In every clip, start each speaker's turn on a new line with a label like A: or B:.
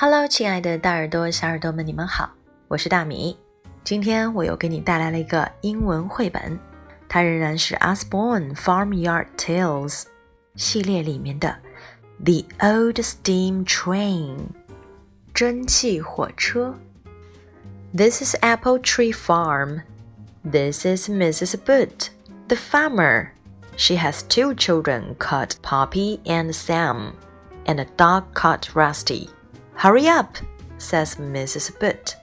A: Hello，亲爱的大耳朵、小耳朵们，你们好，我是大米。今天我又给你带来了一个英文绘本，它仍然是 Usborne Farmyard Tales 系列里面的 The Old Steam Train 蒸汽火车。This is Apple Tree Farm. This is Mrs. Boot, the farmer. She has two children called Poppy and Sam, and a dog called Rusty. Hurry up, says Mrs. Boot.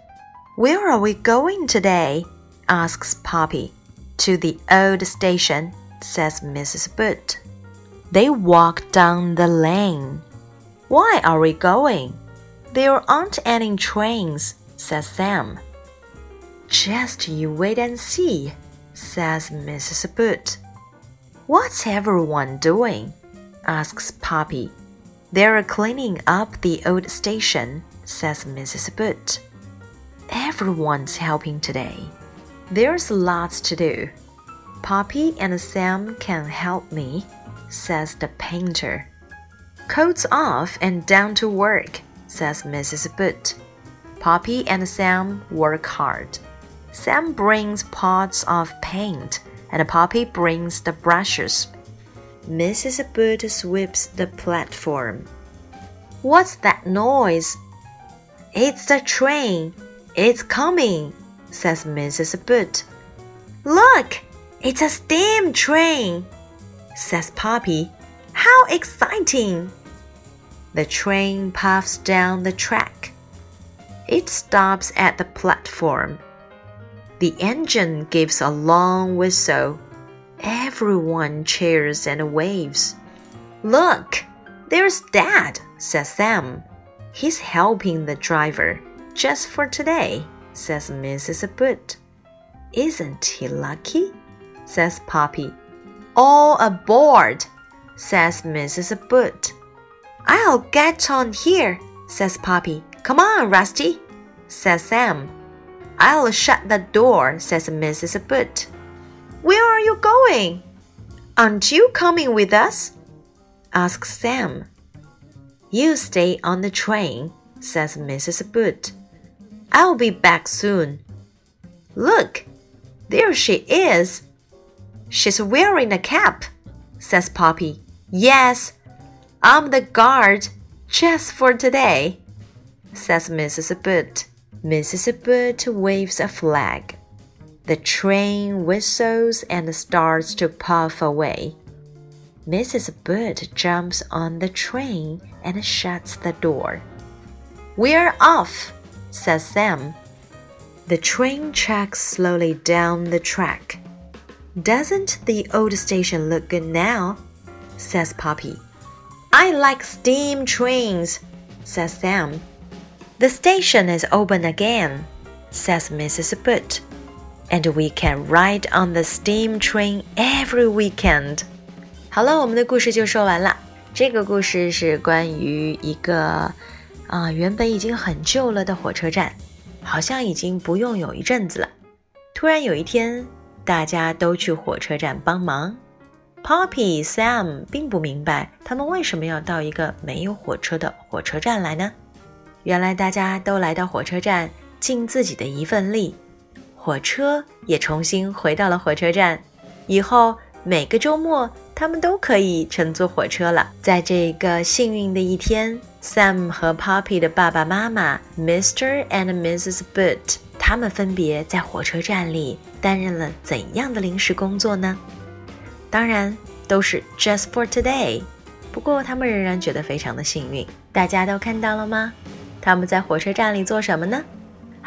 A: Where are we going today? asks Poppy. To the old station, says Mrs. Boot. They walk down the lane. Why are we going? There aren't any trains, says Sam. Just you wait and see, says Mrs. Boot. What's everyone doing? asks Poppy. They're cleaning up the old station, says Mrs. Boot. Everyone's helping today. There's lots to do. Poppy and Sam can help me, says the painter. Coats off and down to work, says Mrs. Boot. Poppy and Sam work hard. Sam brings pots of paint, and Poppy brings the brushes Mrs. Boot sweeps the platform. What's that noise? It's the train. It's coming, says Mrs. Boot. Look, it's a steam train, says Poppy. How exciting! The train puffs down the track. It stops at the platform. The engine gives a long whistle Everyone cheers and waves. Look, there's Dad, says Sam. He's helping the driver just for today, says Mrs. Boot. Isn't he lucky? says Poppy. All aboard, says Mrs. Boot. I'll get on here, says Poppy. Come on, Rusty, says Sam. I'll shut the door, says Mrs. Boot. Where are you going? Aren't you coming with us? asks Sam. You stay on the train, says Mrs. Boot. I'll be back soon. Look, there she is. She's wearing a cap, says Poppy. Yes, I'm the guard just for today, says Mrs. Boot. Mrs. Boot waves a flag. The train whistles and starts to puff away. Mrs. Boot jumps on the train and shuts the door. We're off, says Sam. The train tracks slowly down the track. Doesn't the old station look good now? says Poppy. I like steam trains, says Sam. The station is open again, says Mrs. Boot and we can ride on the steam train every weekend. 好了，我们的故事就说完了。这个故事是关于一个啊，原本已经很旧了的火车站，好像已经不用有一阵子了。突然有一天，大家都去火车站帮忙。Poppy、Sam 并不明白他们为什么要到一个没有火车的火车站来呢？原来大家都来到火车站，尽自己的一份力。火车也重新回到了火车站，以后每个周末他们都可以乘坐火车了。在这个幸运的一天，Sam 和 Poppy 的爸爸妈妈 Mr. and Mrs. Boot，他们分别在火车站里担任了怎样的临时工作呢？当然都是 just for today。不过他们仍然觉得非常的幸运。大家都看到了吗？他们在火车站里做什么呢？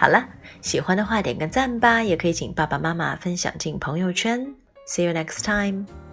A: 好了，喜欢的话点个赞吧，也可以请爸爸妈妈分享进朋友圈。See you next time.